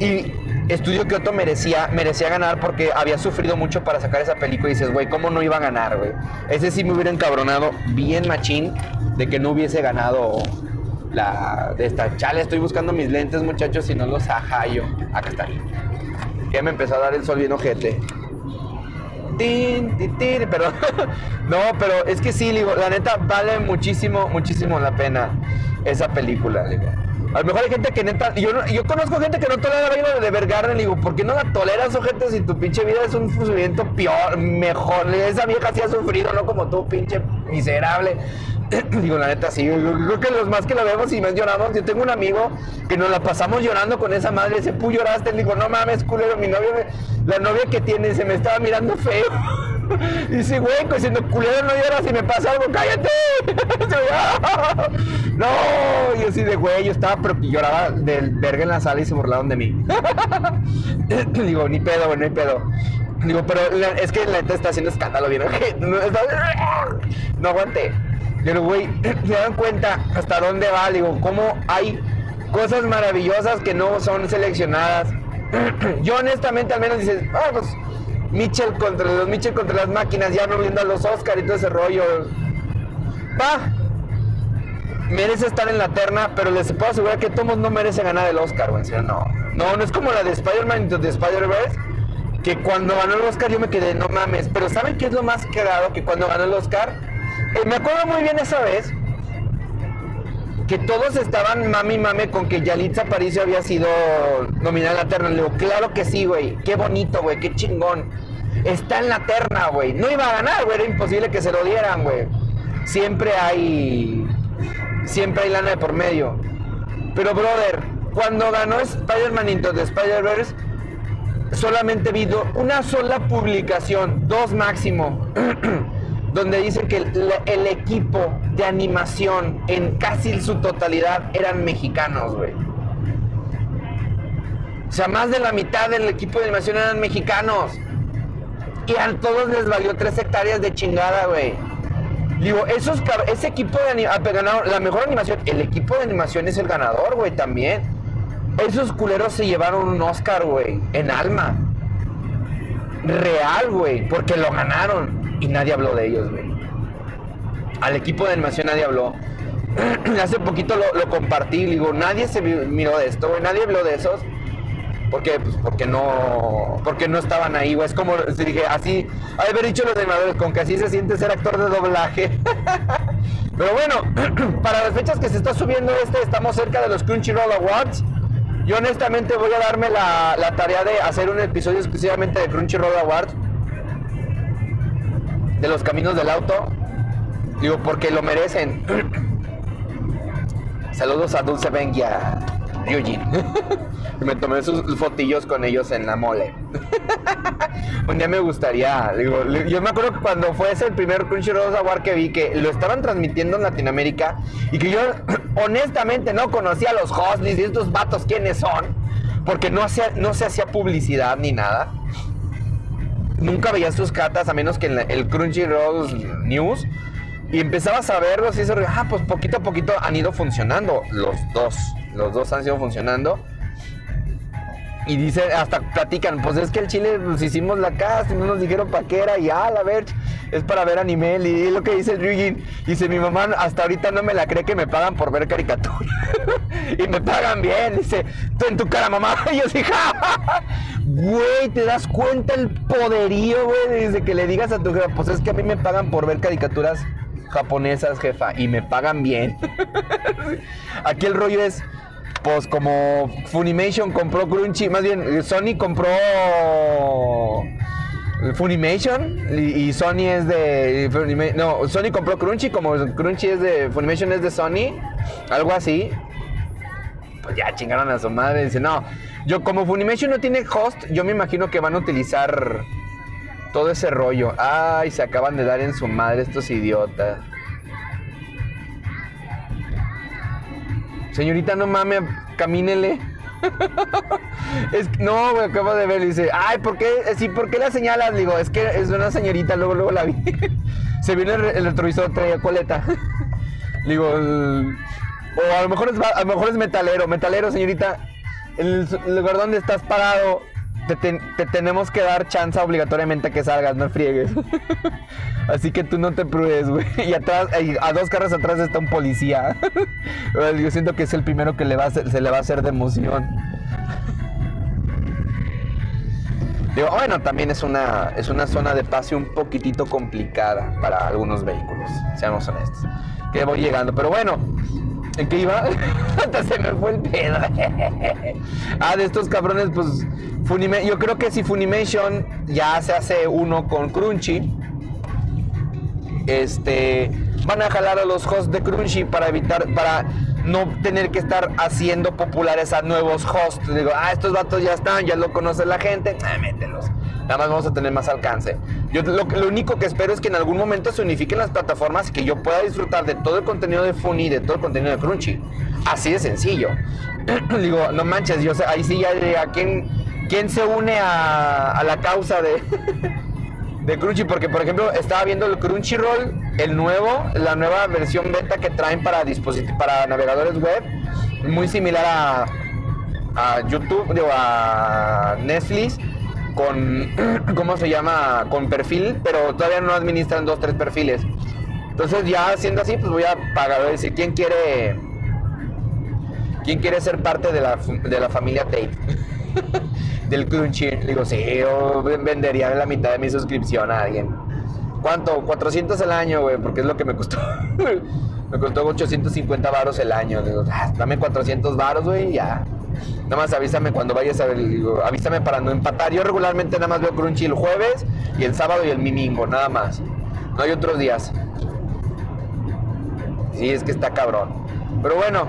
y Estudio Kyoto merecía, merecía ganar porque había sufrido mucho para sacar esa película y dices, güey, ¿cómo no iba a ganar, güey? Ese sí me hubiera encabronado bien machín de que no hubiese ganado la de esta. Chale, estoy buscando mis lentes, muchachos, y no los ajayo. Acá están. Ya me empezó a dar el sol bien ojete. Tin, tin, tin, pero no, pero es que sí, digo, la neta vale muchísimo, muchísimo la pena esa película, digo. A lo mejor hay gente que neta. Yo, conozco gente que no tolera la de Vergarden. Digo, ¿por qué no la toleras, o gente, si tu pinche vida es un sufrimiento peor, mejor? Esa vieja sí ha sufrido, no como tú, pinche miserable. Digo, la neta, sí. Yo creo que los más que la vemos y más lloramos. Yo tengo un amigo que nos la pasamos llorando con esa madre. Dice, pu, lloraste. Le digo, no mames, culero. Mi novia, la novia que tiene, se me estaba mirando feo. Dice, güey, diciendo, culero, no lloras si me pasa algo, cállate. no, yo sí de güey, yo estaba, pero lloraba del verga en la sala y se burlaron de mí. Digo, ni pedo, güey, no pedo. Digo, pero es que la neta está haciendo escándalo, ¿vieron? No aguanté. Pero, güey, se dan cuenta hasta dónde va, digo, cómo hay cosas maravillosas que no son seleccionadas. Yo honestamente al menos dices, ah, pues Mitchell contra los Mitchell contra las máquinas, ya no viendo a los Oscar y todo ese rollo. Va. Merece estar en la terna, pero les puedo asegurar que Tomos no merece ganar el Oscar, güey. No. No, no es como la de Spider-Man y de Spider-Verse que cuando ganó el Oscar yo me quedé, no mames. Pero ¿saben qué es lo más quedado? Que cuando ganó el Oscar, eh, me acuerdo muy bien esa vez que todos estaban mami mame con que Yalitza Aparicio había sido nominada en la terna. Le digo, claro que sí, güey. Qué bonito, güey. Qué chingón. Está en la terna, güey. No iba a ganar, güey. Era imposible que se lo dieran, güey. Siempre hay. Siempre hay lana de por medio. Pero, brother, cuando ganó Spider-Man Into Spider-Verse solamente visto una sola publicación, dos máximo, donde dicen que el, equipo de animación en casi su totalidad eran mexicanos, güey. O sea, más de la mitad del equipo de animación eran mexicanos. Y a todos les valió tres hectáreas de chingada, güey. Digo, ese equipo de animación, ah, la mejor animación, el equipo de animación es el ganador, güey, también. Esos culeros se llevaron un Oscar, güey, en alma. Real, güey, porque lo ganaron y nadie habló de ellos, güey. Al equipo de animación nadie habló. Hace poquito lo, compartí, digo, nadie se miró de esto, güey, nadie habló de esos. Porque, pues, porque no, porque no estaban ahí, güey. Es como, dije, así, haber dicho los animadores, con que así se siente ser actor de doblaje. Pero bueno, para las fechas que se está subiendo este, estamos cerca de los Crunchyroll Awards. Yo honestamente voy a darme la, tarea de hacer un episodio exclusivamente de Crunchyroll Awards. De los caminos del auto. Digo, porque lo merecen. Saludos a Dulce Ben y a Ryujin. me tomé sus fotillos con ellos en la mole. un día me gustaría. Yo me acuerdo que cuando fue ese el primer Crunchyroll Award que vi, que lo estaban transmitiendo en Latinoamérica y que yo honestamente no conocía a los hostlis y estos vatos quiénes son, porque no, hacía, no se hacía publicidad ni nada. Nunca veía sus cartas a menos que en el Crunchyroll News. Y empezabas a verlos y eso, ah, pues poquito a poquito han ido funcionando los dos. Los dos han ido funcionando. Y dice, hasta platican, pues es que el chile nos hicimos la casa y no nos dijeron pa' qué era y ah, la ver, es para ver anime. Y lo que dice el Ryujin, dice, mi mamá hasta ahorita no me la cree que me pagan por ver caricatura. y me pagan bien, dice, tú en tu cara mamá. Y yo dije, güey, ¿te das cuenta el poderío, güey? Dice que le digas a tu jefa, pues es que a mí me pagan por ver caricaturas japonesas, jefa, y me pagan bien. Aquí el rollo es pues como Funimation compró Crunchy, más bien Sony compró Funimation y, Sony es de no, Sony compró Crunchy, como Crunchy es de Funimation es de Sony, algo así. Pues ya chingaron a su madre, dice, "No, yo como Funimation no tiene host, yo me imagino que van a utilizar todo ese rollo. Ay, se acaban de dar en su madre estos idiotas." Señorita, no mames, camínele. es, no, güey, acabo de ver, dice, ay, ¿por qué? Sí, ¿por qué la señalas? digo, es que es una señorita, luego, luego la vi. se vio el, el retrovisor, traía coleta. Le digo, el- o a lo mejor es, a lo mejor es metalero, metalero, señorita. El s- lugar donde estás parado, te, ten- te tenemos que dar chance obligatoriamente a que salgas, no friegues. Así que tú no te pruebes, güey. Y atrás, a dos carros atrás está un policía. Yo siento que es el primero que le va a hacer- se le va a hacer de emoción. Digo, bueno, también es una, es una zona de pase un poquitito complicada para algunos vehículos, seamos honestos. Que voy llegando, pero bueno, ¿en qué iba? Hasta se me fue el pedo. ah, de estos cabrones, pues, Funima- yo creo que si Funimation ya se hace uno con Crunchy, este, van a jalar a los hosts de Crunchy para evitar, para no tener que estar haciendo populares a nuevos hosts. Digo, ah, estos vatos ya están, ya lo conoce la gente, ah, mételos. Nada más vamos a tener más alcance. Yo lo, lo único que espero es que en algún momento se unifiquen las plataformas y que yo pueda disfrutar de todo el contenido de Funny, de todo el contenido de Crunchy. Así de sencillo. Digo, no manches, yo sé, ahí sí ya diría, ¿quién, quién se une a, la causa de, de Crunchy, porque por ejemplo estaba viendo el Crunchyroll, el nuevo, la nueva versión beta que traen para para navegadores web, muy similar a, a YouTube, digo, a Netflix, con, ¿cómo se llama? Con perfil, pero todavía no administran dos, tres perfiles. Entonces ya siendo así, pues voy a pagar, voy a decir, ¿quién quiere, quién quiere ser parte de la, de la familia Tate? del Crunchy. Digo, sí, yo vendería la mitad de mi suscripción a alguien. ¿Cuánto? 400 al año, güey, porque es lo que me costó. me costó 850 varos el año. "Ah, dame 400 varos, güey, y ya. Nada más avísame cuando vayas a ver, avísame para no empatar. Yo regularmente nada más veo Crunchy el jueves y el sábado y el domingo, nada más. No hay otros días. Sí, es que está cabrón. Pero bueno,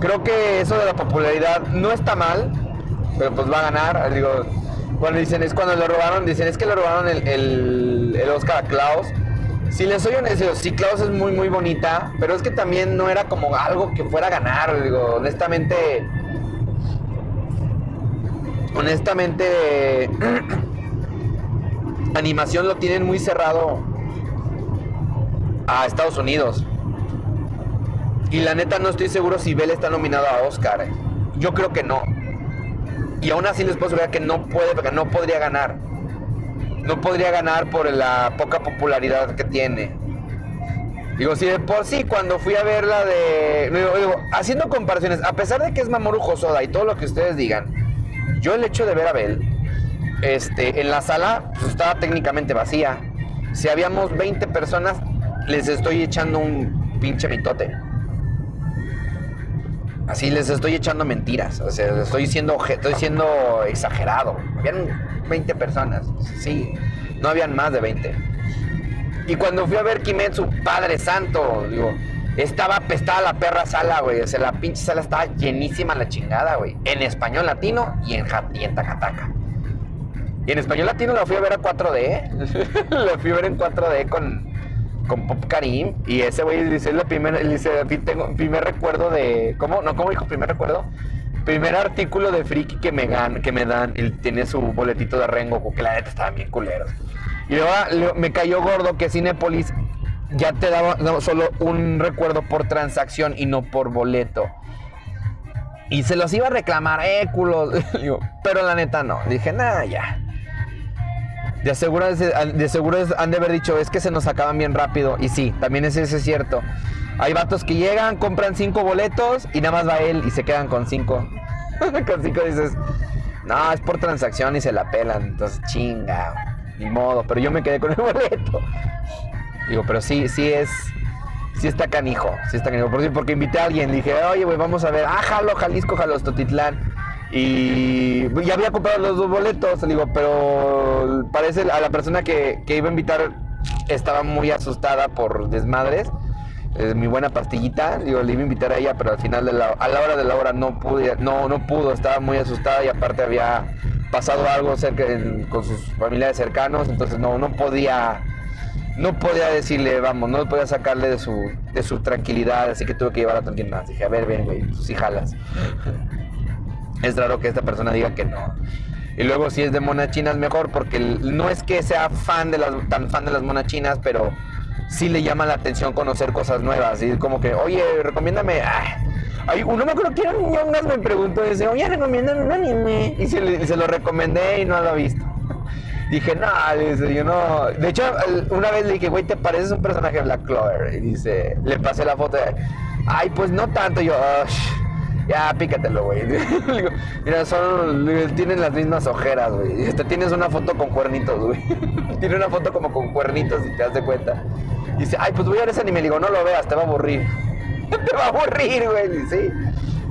creo que eso de la popularidad no está mal, pero pues va a ganar. Digo, cuando dicen es cuando le robaron, dicen es que le robaron el, el, el Oscar a Klaus. Si les soy honesto, sí, Klaus es muy, muy bonita, pero es que también no era como algo que fuera a ganar. Digo, honestamente, honestamente, animación lo tienen muy cerrado a Estados Unidos. Y la neta no estoy seguro si Bell está nominado a Oscar. eh. Yo creo que no. Y aún así les puedo asegurar que no puede, porque no podría ganar. No podría ganar por la poca popularidad que tiene. Digo, si de por sí cuando fui a ver la de... Digo, haciendo comparaciones, a pesar de que es Mamoru Hosoda y todo lo que ustedes digan, yo el hecho de ver a Bell, este, en la sala pues, estaba técnicamente vacía. Si habíamos 20 personas, les estoy echando un pinche mitote. Así les estoy echando mentiras. O sea, estoy siendo, estoy siendo exagerado. Habían 20 personas. Sí, no habían más de 20. Y cuando fui a ver Kimetsu, Padre Santo, digo, estaba apestada la perra sala, güey. O sea, la pinche sala estaba llenísima la chingada, güey. En español latino y en, y en Takataka. Y en español latino la fui a ver a 4D. la fui a ver en 4D con, con Pop Karim. Y ese güey dice, la primera, dice, "Aquí tengo primer recuerdo de. ¿Cómo? No, ¿cómo dijo primer recuerdo? Primer artículo de friki que me, gan, que me dan. Él tiene su boletito de Rengoku, que la neta estaban bien culeros. Y luego me cayó gordo que Cinepolis ya te daba solo un recuerdo por transacción y no por boleto. Y se los iba a reclamar, eh, culos. Pero la neta no. Dije, nada, ya. De seguro, de seguro han de haber dicho, es que se nos acaban bien rápido. Y sí, también ese es cierto. Hay vatos que llegan, compran cinco boletos y nada más va él y se quedan con cinco. con cinco dices, no, es por transacción y se la pelan. Entonces, chinga, ni modo. Pero yo me quedé con el boleto. Digo, pero sí, sí es. Sí está canijo, sí está canijo. Por, porque invité a alguien, dije, oye, güey, vamos a ver. Ah, jalo, Jalisco, jalo, Totitlán. Y ya había comprado los dos boletos, le digo, pero parece a la persona que, que iba a invitar estaba muy asustada por desmadres. Es mi buena pastillita, digo, le iba a invitar a ella, pero al final de la, a la hora de la hora no pude, no, no pudo, estaba muy asustada y aparte había pasado algo cerca con sus familiares cercanos, entonces no, no podía, no podía decirle, vamos, no podía sacarle de su, de su tranquilidad, así que tuve que llevarla a alguien más. Dije, a ver, ven, güey, tú sí jalas. Es raro que esta persona diga que no. Y luego si es de monas chinas mejor porque no es que sea fan de las, tan fan de las monas chinas, pero sí le llama la atención conocer cosas nuevas. Y como que, oye, recomiéndame. Ay, uno me acuerdo que era un niño me preguntó, dice, oye, recomiéndame un anime. Y se, se, lo recomendé y no lo ha visto. Dije, no, dice, yo no. De hecho, una vez le dije, güey, ¿te pareces un personaje de Black Clover? Y dice, le pasé la foto ay, pues no tanto. yo, ya, pícatelo, güey. Mira, son, tienen las mismas ojeras, güey. Este, tienes una foto con cuernitos, güey. Tiene una foto como con cuernitos, si te das de cuenta. Y dice, ay, pues voy a ver ese anime. Le digo, no lo veas, te va a aburrir. te va a aburrir, güey. Sí.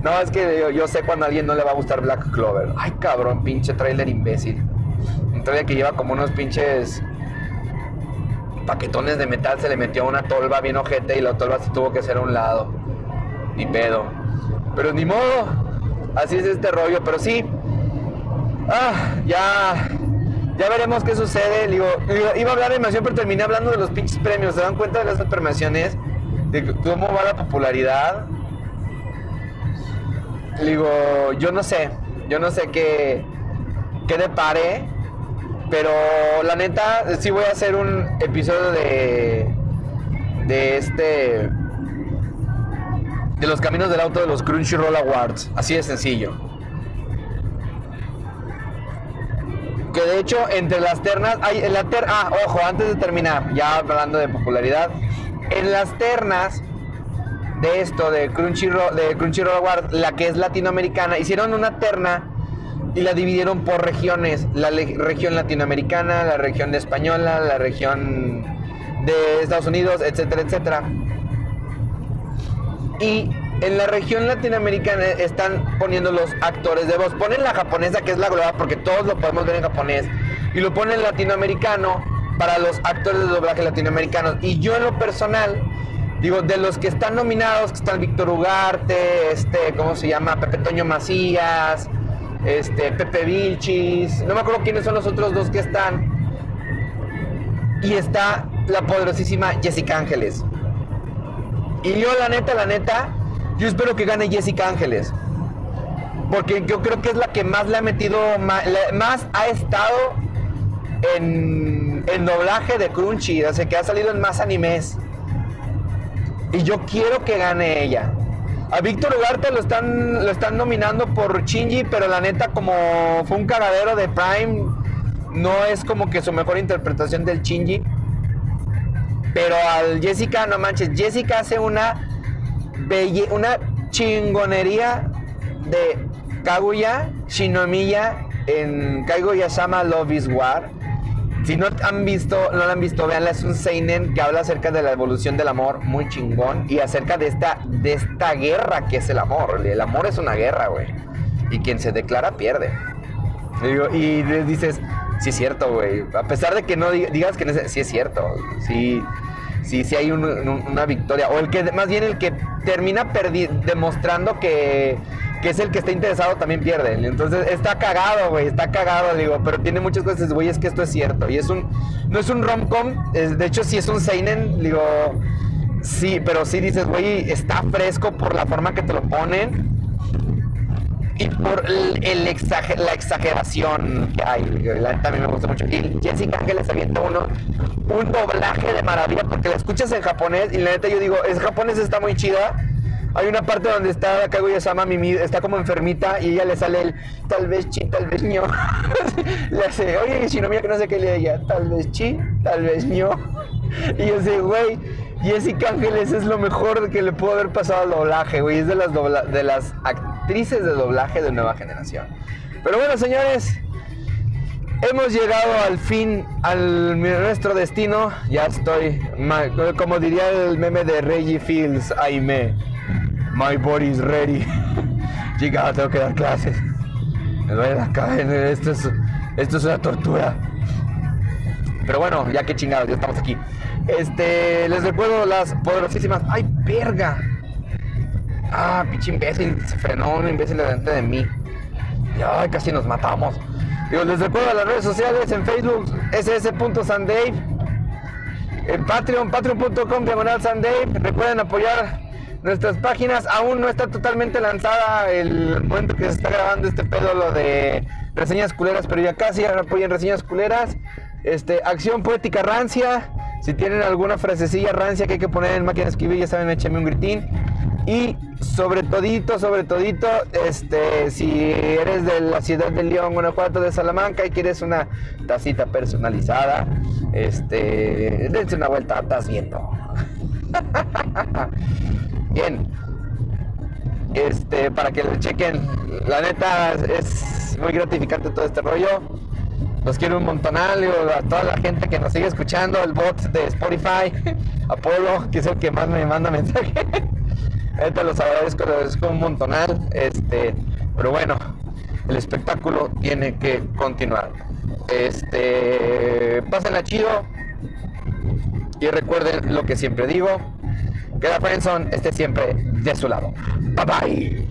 No, es que yo, sé cuando a alguien no le va a gustar Black Clover. Ay, cabrón, pinche trailer imbécil. Un trailer que lleva como unos pinches paquetones de metal. Se le metió una tolva bien ojete y la tolva se tuvo que hacer a un lado. Ni pedo. Pero ni modo. Así es este rollo. Pero sí. Ah, ya. Ya veremos qué sucede. Digo, iba a hablar de animación, pero terminé hablando de los pinches premios. ¿Se dan cuenta de las premiaciones? De cómo va la popularidad. Digo, yo no sé. Yo no sé qué, qué depare. Pero la neta, sí voy a hacer un episodio de. De este de los caminos del auto de los Crunchyroll Awards. Así de sencillo. Que de hecho, entre las ternas. Hay, en la ter, ah, ojo, antes de terminar, ya hablando de popularidad. En las ternas de esto, de Crunchyroll, de Crunchyroll Awards, la que es latinoamericana, hicieron una terna y la dividieron por regiones. La región latinoamericana, la región de española, la región de Estados Unidos, etcétera, etcétera. Y en la región latinoamericana están poniendo los actores de voz. Ponen la japonesa, que es la global, porque todos lo podemos ver en japonés. Y lo ponen latinoamericano para los actores de doblaje latinoamericanos. Y yo en lo personal, digo, de los que están nominados, que están Víctor Ugarte, este, ¿cómo se llama? Pepe Toño Macías, este, Pepe Vilchis, no me acuerdo quiénes son los otros dos que están. Y está la poderosísima Jessica Ángeles. Y yo, la neta, la neta, yo espero que gane Jessica Ángeles. Porque yo creo que es la que más le ha metido, más, ha estado en, en, doblaje de Crunchy, o sea, que ha salido en más animes. Y yo quiero que gane ella. A Víctor Ugarte lo están, lo están nominando por Shinji, pero la neta, como fue un cagadero de Prime, no es como que su mejor interpretación del Shinji. Pero al Jessica, no manches, Jessica hace una belle una chingonería de Kaguya Shinomiya en Kaguya-sama Love is War. Si no han visto, no la han visto, veanla, es un seinen que habla acerca de la evolución del amor, muy chingón, y acerca de esta, de esta guerra que es el amor. El amor es una guerra, güey. Y quien se declara pierde. Y, dices, sí es cierto, güey. A pesar de que no digas que no sí es cierto. Sí, sí, sí hay una victoria. O el que, más bien el que termina demostrando que, es el que está interesado también pierde. Entonces está cagado, güey, está cagado, digo, pero tiene muchas cosas, güey, es que esto es cierto. Y es un, no es un rom-com, de hecho sí es un seinen, digo, sí, pero sí dices, güey, está fresco por la forma que te lo ponen y por el, la exageración que hay. La también me gusta mucho. Y Jessica Ángeles avienta uno, un doblaje de maravilla porque la escuchas en japonés y la neta yo digo, es japonés está muy chida. Hay una parte donde está Kaguya-sama Mimi, está como enfermita y ella le sale el tal vez chi, tal vez ño. le hace, oye, si no que no sé qué le ella, tal vez chi, tal vez ño. Y yo sé, güey, Jessica Ángeles es lo mejor que le pudo haber pasado al doblaje, güey. Es de las, de las actrices de doblaje de nueva generación. Pero bueno, señores, hemos llegado al fin, al nuestro destino. Ya estoy, como diría el meme de Reggie Fields, Aime. My body's ready. Chica, tengo que dar clases. Me duele la cabeza. Esto es, esto es una tortura. Pero bueno, ya que chingados, ya estamos aquí. Este, les recuerdo las poderosísimas. ¡Ay, verga! Ah, pinche imbécil, se frenó un imbécil delante de mí. Ay, casi nos matamos. Digo, les recuerdo las redes sociales en Facebook, ss.sandave. En Patreon, patreon.com diagonal Sandave. Recuerden apoyar nuestras páginas. Aún no está totalmente lanzada el momento que se está grabando este pedo, lo de reseñas culeras, pero ya casi, apoyen reseñas culeras. Este, acción poética rancia. Si tienen alguna frasecilla rancia que hay que poner en máquina de escribir, ya saben, échenme un gritín. Y sobre todito, sobre todito, este, si eres de la ciudad de León, Guanajuato, de Salamanca y quieres una tacita personalizada, este, dense una vuelta, estás viendo. Bien. Este, para que le chequen. La neta es muy gratificante todo este rollo. Los quiero un montonal, a toda la gente que nos sigue escuchando, el bot de Spotify, Apolo, que es el que más me manda mensaje. Ahorita los agradezco, los agradezco un montonal. Este, pero bueno, el espectáculo tiene que continuar. Este, pásenla chido. Y recuerden lo que siempre digo, que la Friendzone esté siempre de su lado. Bye bye.